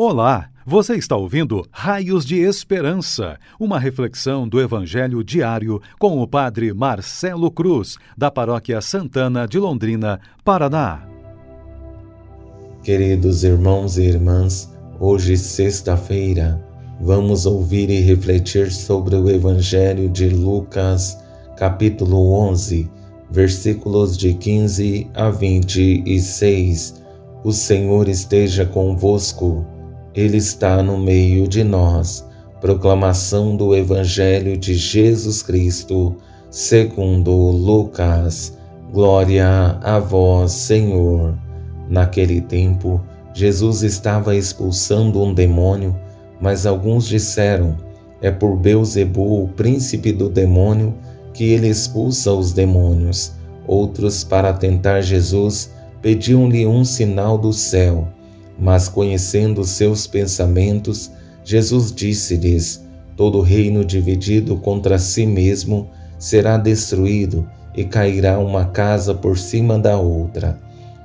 Olá, você está ouvindo Raios de Esperança, uma reflexão do Evangelho diário com o Padre Marcelo Cruz, da Paróquia Santana de Londrina, Paraná. Queridos irmãos e irmãs, hoje, sexta-feira, vamos ouvir e refletir sobre o Evangelho de Lucas, capítulo 11, versículos de 15 a 26. O Senhor esteja convosco. Ele está no meio de nós. Proclamação do Evangelho de Jesus Cristo, segundo Lucas. Glória a vós, Senhor. Naquele tempo, Jesus estava expulsando um demônio, mas alguns disseram: É por Beuzebu, o príncipe do demônio, que ele expulsa os demônios. Outros, para tentar Jesus, pediam-lhe um sinal do céu. Mas conhecendo seus pensamentos, Jesus disse-lhes: Todo reino dividido contra si mesmo será destruído e cairá uma casa por cima da outra.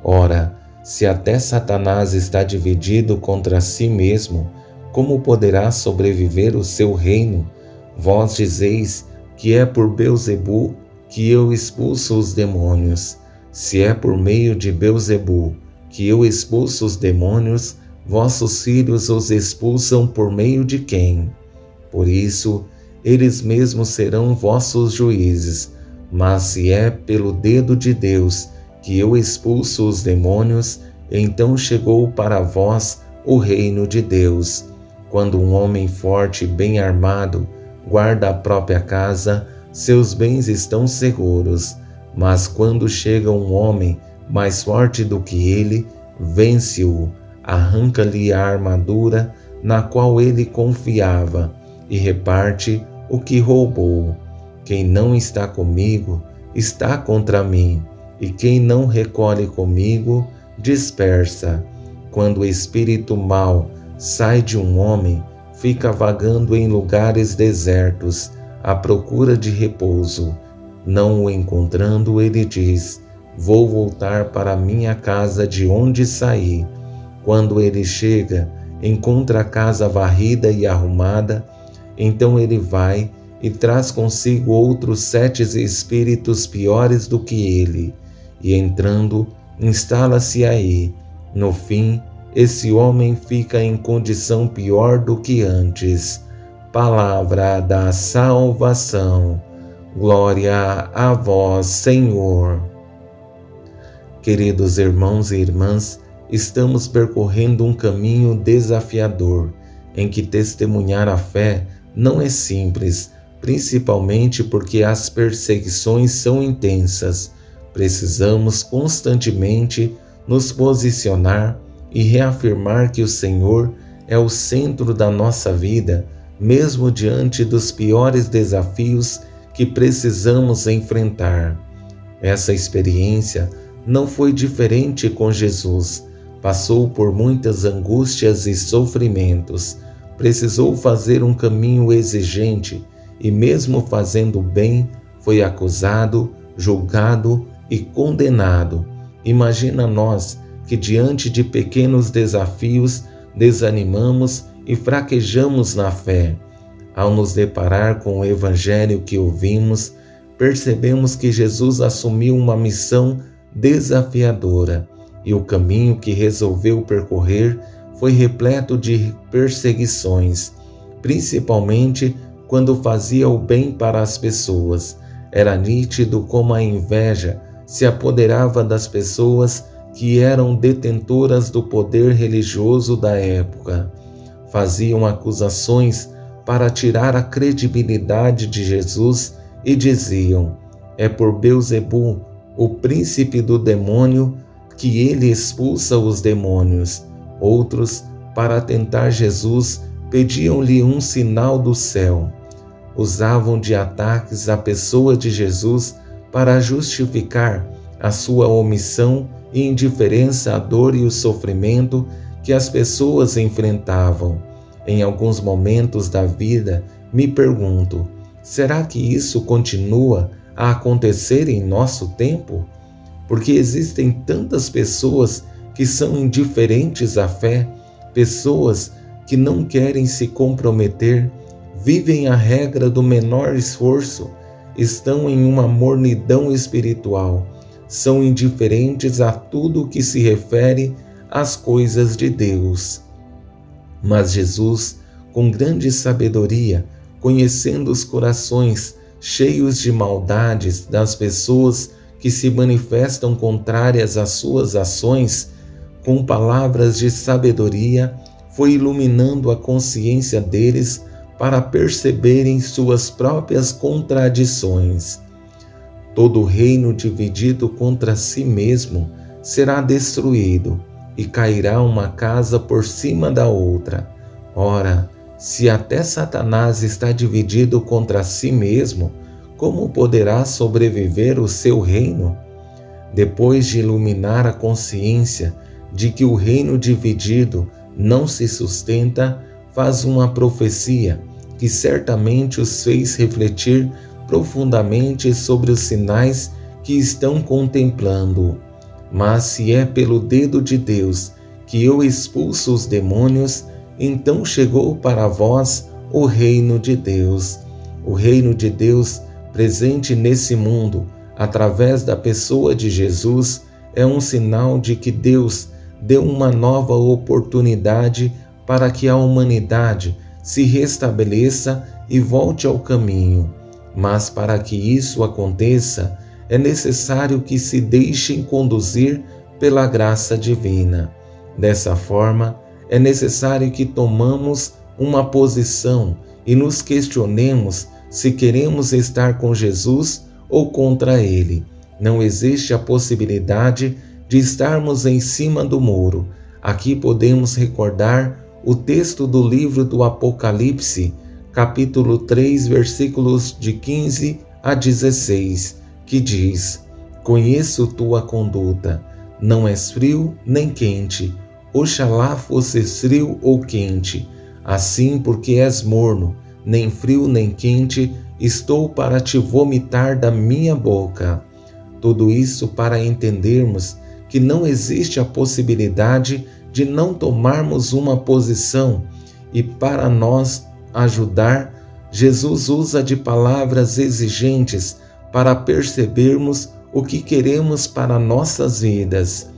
Ora, se até Satanás está dividido contra si mesmo, como poderá sobreviver o seu reino? Vós dizeis que é por Beuzebu que eu expulso os demônios. Se é por meio de Beuzebu que eu expulso os demônios, vossos filhos os expulsam por meio de quem? Por isso, eles mesmos serão vossos juízes. Mas se é pelo dedo de Deus que eu expulso os demônios, então chegou para vós o reino de Deus. Quando um homem forte e bem armado guarda a própria casa, seus bens estão seguros. Mas quando chega um homem mais forte do que ele, vence-o, arranca-lhe a armadura na qual ele confiava e reparte o que roubou. Quem não está comigo está contra mim, e quem não recolhe comigo dispersa. Quando o espírito mau sai de um homem, fica vagando em lugares desertos, à procura de repouso. Não o encontrando, ele diz: Vou voltar para minha casa de onde saí. Quando ele chega, encontra a casa varrida e arrumada, então ele vai e traz consigo outros sete espíritos piores do que ele, e entrando, instala-se aí. No fim, esse homem fica em condição pior do que antes. Palavra da salvação. Glória a vós, Senhor. Queridos irmãos e irmãs, estamos percorrendo um caminho desafiador, em que testemunhar a fé não é simples, principalmente porque as perseguições são intensas. Precisamos constantemente nos posicionar e reafirmar que o Senhor é o centro da nossa vida, mesmo diante dos piores desafios que precisamos enfrentar. Essa experiência não foi diferente com Jesus. Passou por muitas angústias e sofrimentos. Precisou fazer um caminho exigente e, mesmo fazendo bem, foi acusado, julgado e condenado. Imagina nós que, diante de pequenos desafios, desanimamos e fraquejamos na fé. Ao nos deparar com o Evangelho que ouvimos, percebemos que Jesus assumiu uma missão desafiadora e o caminho que resolveu percorrer foi repleto de perseguições, principalmente quando fazia o bem para as pessoas. Era nítido como a inveja se apoderava das pessoas que eram detentoras do poder religioso da época. Faziam acusações para tirar a credibilidade de Jesus e diziam: É por Beuzebu, o príncipe do demônio, que ele expulsa os demônios. Outros, para tentar Jesus, pediam-lhe um sinal do céu. Usavam de ataques à pessoa de Jesus para justificar a sua omissão e indiferença à dor e o sofrimento que as pessoas enfrentavam. Em alguns momentos da vida, me pergunto: será que isso continua a acontecer em nosso tempo? Porque existem tantas pessoas que são indiferentes à fé, Pessoas que não querem se comprometer, vivem a regra do menor esforço, estão em uma mornidão espiritual, são indiferentes a tudo que se refere às coisas de Deus. Mas Jesus, com grande sabedoria, conhecendo os corações cheios de maldades das pessoas que se manifestam contrárias às suas ações, com palavras de sabedoria, foi iluminando a consciência deles para perceberem suas próprias contradições. Todo reino dividido contra si mesmo será destruído e cairá uma casa por cima da outra. Ora, se até Satanás está dividido contra si mesmo, como poderá sobreviver o seu reino? Depois de iluminar a consciência de que o reino dividido não se sustenta, faz uma profecia que certamente os fez refletir profundamente sobre os sinais que estão contemplando. Mas se é pelo dedo de Deus que eu expulso os demônios, então chegou para vós o reino de Deus. O reino de Deus presente nesse mundo, através da pessoa de Jesus, é um sinal de que Deus deu uma nova oportunidade para que a humanidade se restabeleça e volte ao caminho. Mas para que isso aconteça, é necessário que se deixem conduzir pela graça divina. Dessa forma, é necessário que tomamos uma posição e nos questionemos se queremos estar com Jesus ou contra ele. Não existe a possibilidade de estarmos em cima do muro. Aqui podemos recordar o texto do livro do Apocalipse, capítulo 3, versículos de 15 a 16, que diz: Conheço tua conduta, não és frio nem quente. Oxalá fosses frio ou quente. Assim, porque és morno, nem frio nem quente, estou para te vomitar da minha boca. Tudo isso para entendermos que não existe a possibilidade de não tomarmos uma posição e para nós ajudar, Jesus usa de palavras exigentes para percebermos o que queremos para nossas vidas.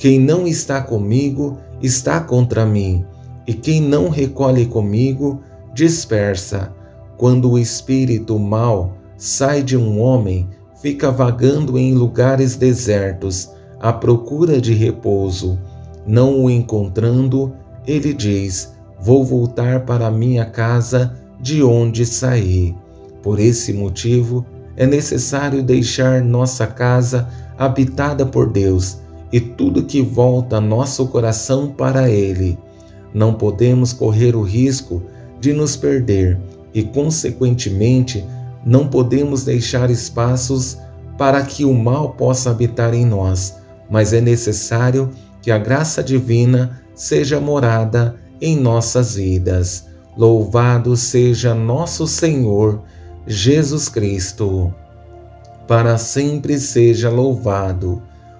Quem não está comigo está contra mim, e quem não recolhe comigo dispersa. Quando o espírito mau sai de um homem, fica vagando em lugares desertos, à procura de repouso não o encontrando, ele diz: Vou voltar para minha casa de onde saí. Por esse motivo, é necessário deixar nossa casa habitada por Deus e tudo que volta nosso coração para Ele. Não podemos correr o risco de nos perder e, consequentemente, não podemos deixar espaços para que o mal possa habitar em nós, mas é necessário que a graça divina seja morada em nossas vidas. Louvado seja nosso Senhor Jesus Cristo. Para sempre seja louvado.